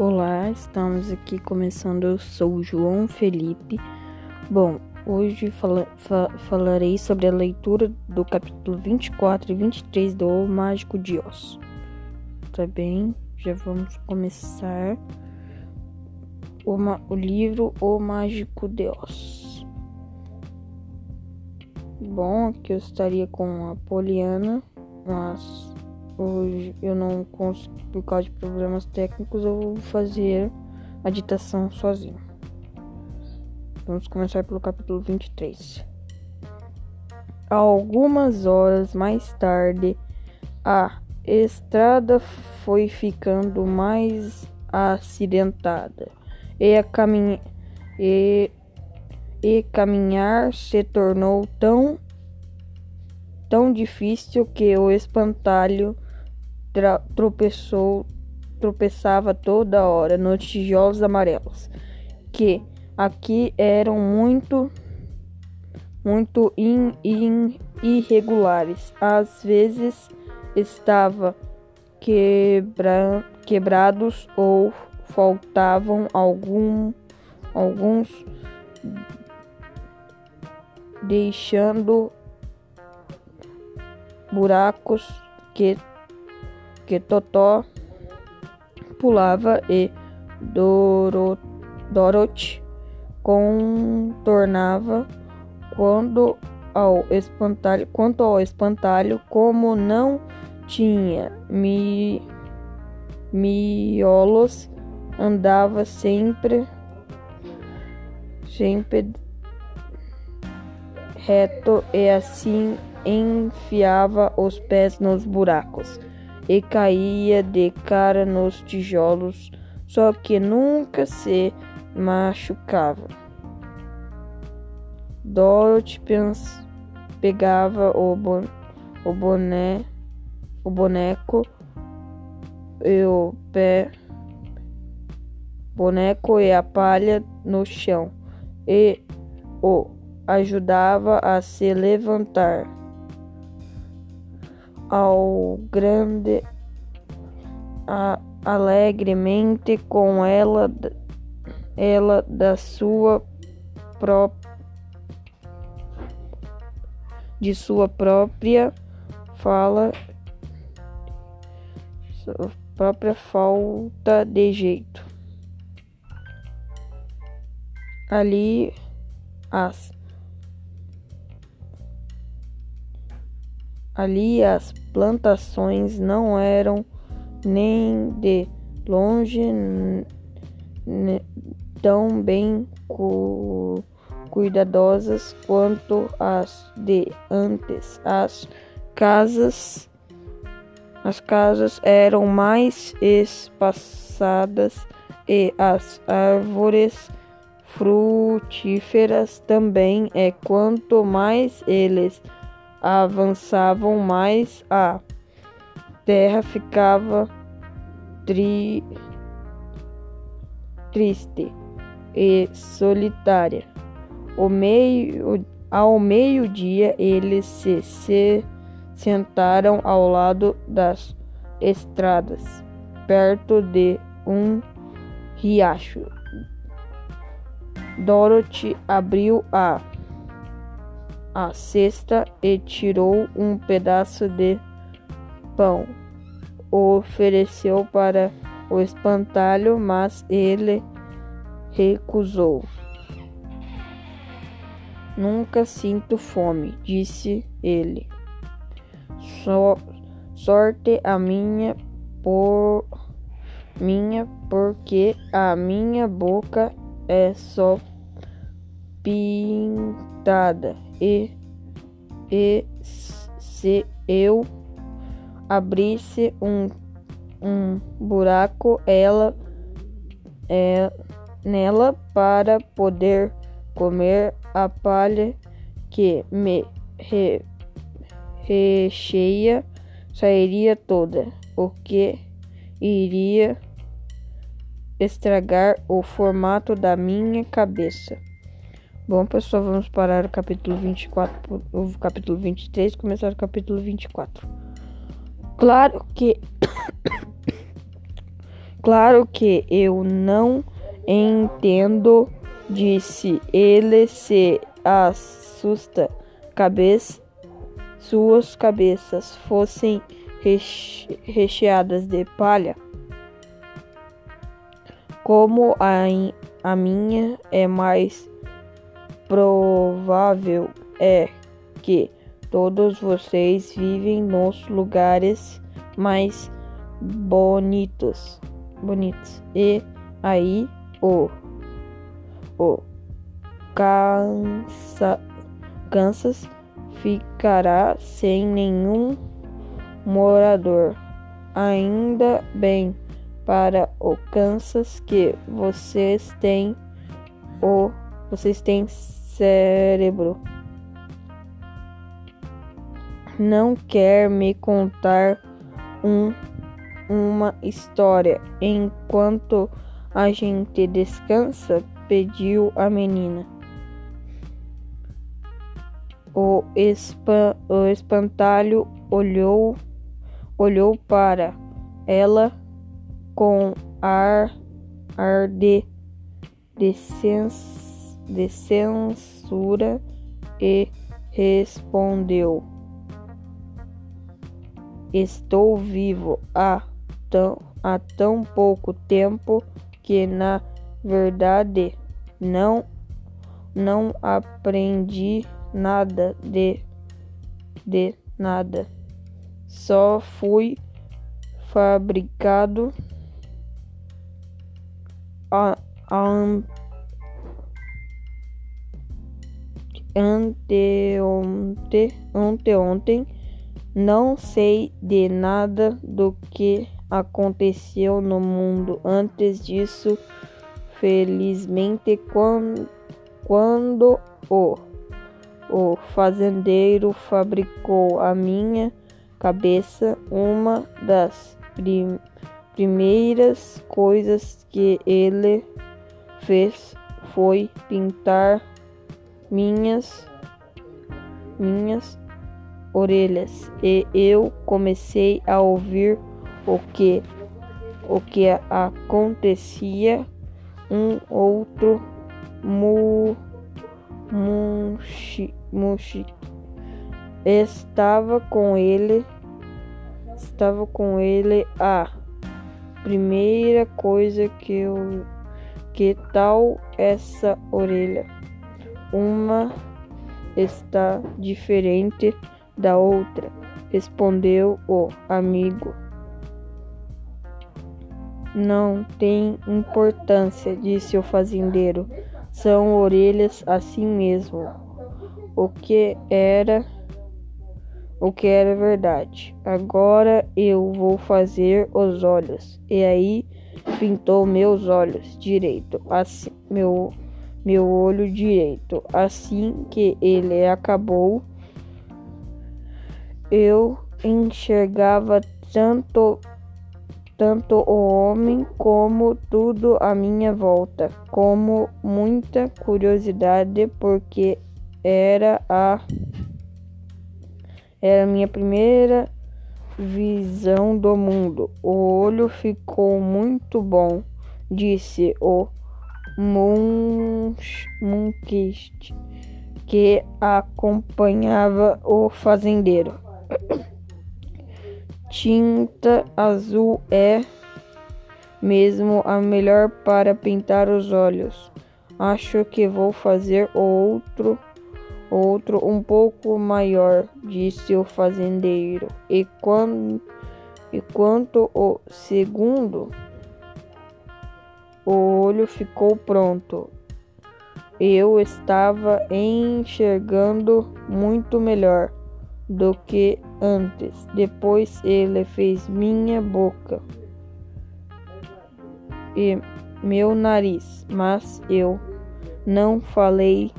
Olá, estamos aqui começando. Eu sou o João Felipe. Bom, hoje fala, fa, falarei sobre a leitura do capítulo 24 e 23 do O Mágico de Oz. Tá bem? Já vamos começar o, o livro O Mágico de Oz. Bom, aqui eu estaria com a Poliana, mas Hoje eu não consigo, por causa de problemas técnicos, eu vou fazer a ditação sozinho. Vamos começar pelo capítulo 23. Algumas horas mais tarde, a estrada foi ficando mais acidentada e, a caminha e, e caminhar se tornou tão tão difícil que o espantalho tropeçou, tropeçava toda hora nos tijolos amarelos, que aqui eram muito, muito in, in, irregulares. Às vezes estava quebra, quebrados ou faltavam algum, alguns, deixando buracos que que Totó pulava e Doro, Dorothy contornava quando ao espantalho, quanto ao espantalho, como não tinha mi, miolos, andava sempre sempre reto e assim enfiava os pés nos buracos e caía de cara nos tijolos, só que nunca se machucava. Dorothy pegava o, bon o, boné, o boneco e o pé boneco e a palha no chão e o ajudava a se levantar ao grande a, alegremente com ela ela da sua própria de sua própria fala sua própria falta de jeito. Ali as Ali as plantações não eram nem de longe tão bem cu cuidadosas quanto as de antes. As casas as casas eram mais espaçadas e as árvores frutíferas também, e quanto mais eles avançavam mais, a terra ficava tri... triste e solitária. O meio, ao meio-dia, eles se, se sentaram ao lado das estradas, perto de um riacho. Dorothy abriu a a cesta e tirou um pedaço de pão. O ofereceu para o espantalho, mas ele recusou. Nunca sinto fome, disse ele. So, sorte a minha por minha, porque a minha boca é só e, e se eu abrisse um, um buraco ela é, nela para poder comer a palha que me re, recheia sairia toda, o que iria estragar o formato da minha cabeça. Bom, pessoal, vamos parar o capítulo 24, o capítulo 23 e começar o capítulo 24. Claro que Claro que eu não entendo, disse ele se assusta. Cabeça, suas cabeças fossem recheadas de palha, como a, a minha é mais provável é que todos vocês vivem nos lugares mais bonitos, bonitos. E aí o o cansa, Kansas ficará sem nenhum morador. Ainda bem para o Kansas que vocês têm o vocês têm cérebro. Não quer me contar um, uma história enquanto a gente descansa? pediu a menina. O, espan, o espantalho olhou, olhou para ela com ar, ar de, de, de censura e respondeu: Estou vivo há tão, há tão pouco tempo que, na verdade, não não aprendi nada de de nada. Só fui fabricado a, a anteontem, anteontem. Não sei de nada do que aconteceu no mundo antes disso. Felizmente, quando, quando o, o fazendeiro fabricou a minha cabeça, uma das prim, primeiras coisas que ele fez foi pintar minhas minhas orelhas. E eu comecei a ouvir o que o que acontecia. Um outro mu, mushi, mushi estava com ele estava com ele a primeira coisa que eu que tal essa orelha uma está diferente da outra respondeu o amigo não tem importância, disse o fazendeiro. São orelhas assim mesmo. O que era o que era verdade. Agora eu vou fazer os olhos. E aí pintou meus olhos direito, assim, meu meu olho direito. Assim que ele acabou, eu enxergava tanto tanto o homem como tudo à minha volta, como muita curiosidade, porque era a era a minha primeira visão do mundo. O olho ficou muito bom, disse o Munkist, que acompanhava o fazendeiro. Tinta azul é mesmo a melhor para pintar os olhos. Acho que vou fazer outro, outro um pouco maior, disse o fazendeiro. E quando e quanto o segundo, o olho ficou pronto. Eu estava enxergando muito melhor do que antes. Depois ele fez minha boca e meu nariz, mas eu não falei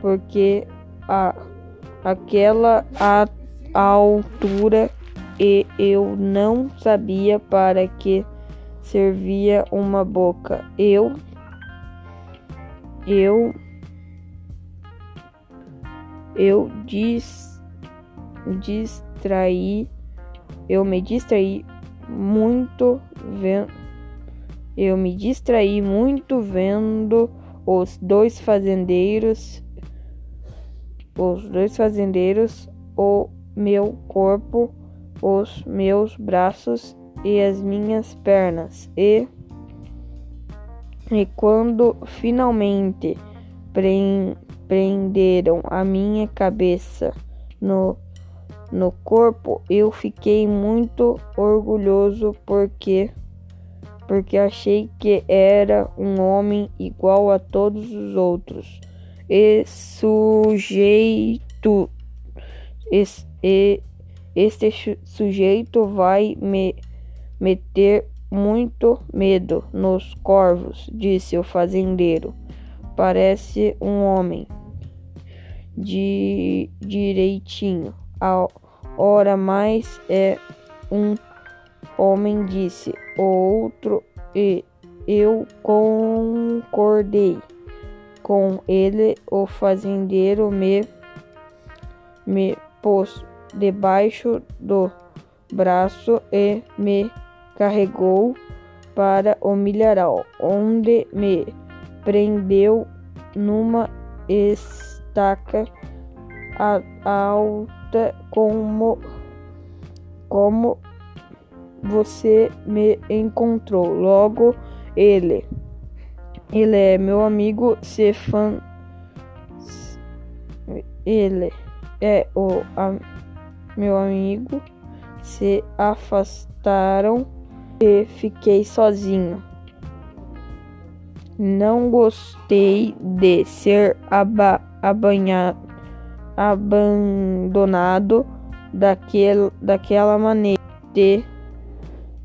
porque a aquela a, a altura e eu não sabia para que servia uma boca. Eu eu eu disse distraí, eu me distraí muito vendo, Eu me distraí muito vendo os dois fazendeiros, os dois fazendeiros, o meu corpo, os meus braços e as minhas pernas. E, e quando finalmente prenderam a minha cabeça no, no corpo, eu fiquei muito orgulhoso porque porque achei que era um homem igual a todos os outros. E sujeito esse, este sujeito vai me meter muito medo nos corvos, disse o fazendeiro. Parece um homem de direitinho. A hora mais é um homem disse. O outro e eu concordei com ele. O fazendeiro me, me pôs debaixo do braço e me carregou para o milharal, onde me prendeu numa estaca alta como como você me encontrou. Logo, ele. Ele é meu amigo Stefan. Ele é o a, meu amigo. Se afastaram e fiquei sozinho. Não gostei de ser aba, abandonado daquele, daquela maneira. De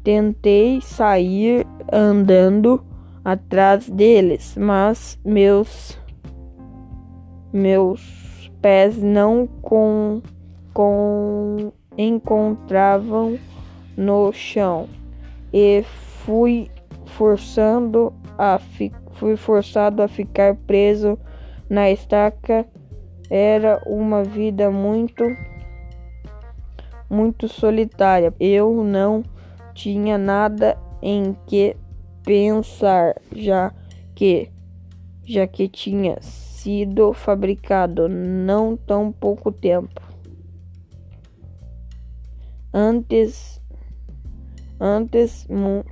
Tentei sair andando atrás deles, mas meus meus pés não com, com encontravam no chão e fui forçando a fui forçado a ficar preso na estaca. Era uma vida muito muito solitária. Eu não tinha nada em que pensar, já que já que tinha sido fabricado não tão pouco tempo. Antes antes mu,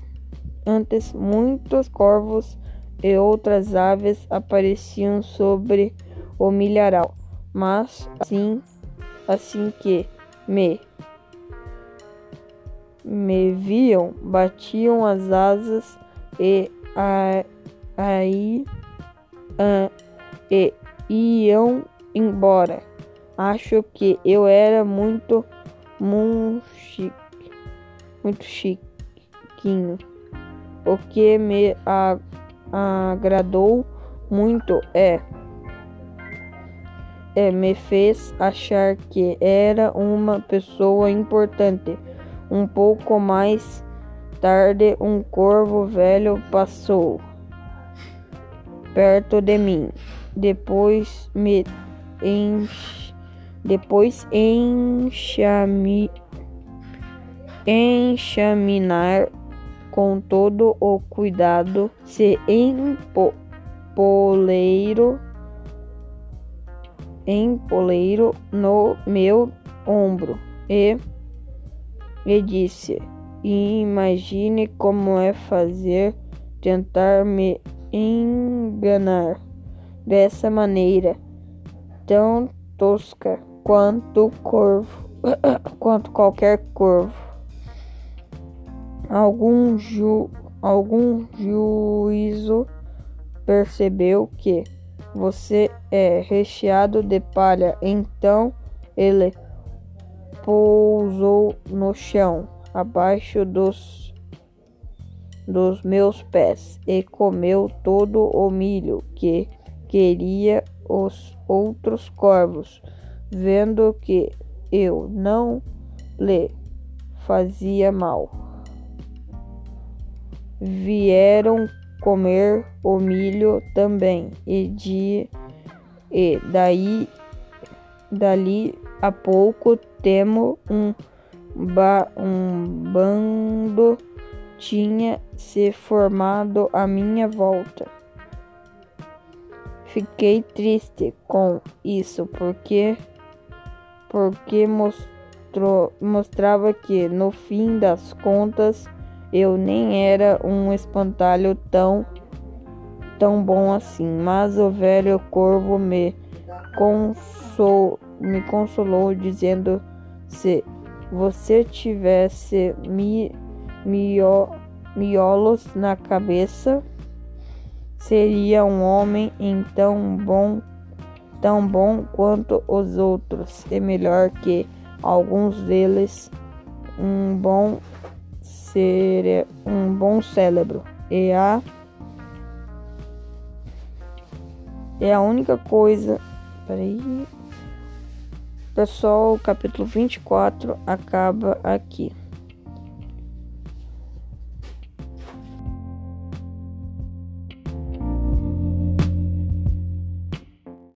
antes muitos corvos e outras aves apareciam sobre o milharal, mas assim assim que me me viam, batiam as asas e aí e iam embora. Acho que eu era muito chique, muito chiquinho. O que me agradou muito é é, me fez achar que era uma pessoa importante. Um pouco mais tarde, um corvo velho passou perto de mim. Depois me ench... depois enxame... enxaminar com todo o cuidado, se empoleiro empoleiro no meu ombro e e disse: Imagine como é fazer tentar me enganar dessa maneira tão tosca quanto corvo, quanto qualquer corvo. Algum ju, algum juízo percebeu que você é recheado de palha, então ele pousou no chão, abaixo dos, dos meus pés, e comeu todo o milho que queria os outros corvos, vendo que eu não lhe fazia mal. Vieram comer o milho também, e, de, e daí dali a pouco temo um, ba um bando tinha se formado à minha volta. Fiquei triste com isso porque porque mostrou, mostrava que no fim das contas eu nem era um espantalho tão tão bom assim, mas o velho corvo me consol, me consolou dizendo se você tivesse mi, mio, miolos na cabeça seria um homem então bom, tão bom quanto os outros, e melhor que alguns deles, um bom ser um bom cérebro. E a é a única coisa. Peraí. Pessoal, o capítulo 24 acaba aqui.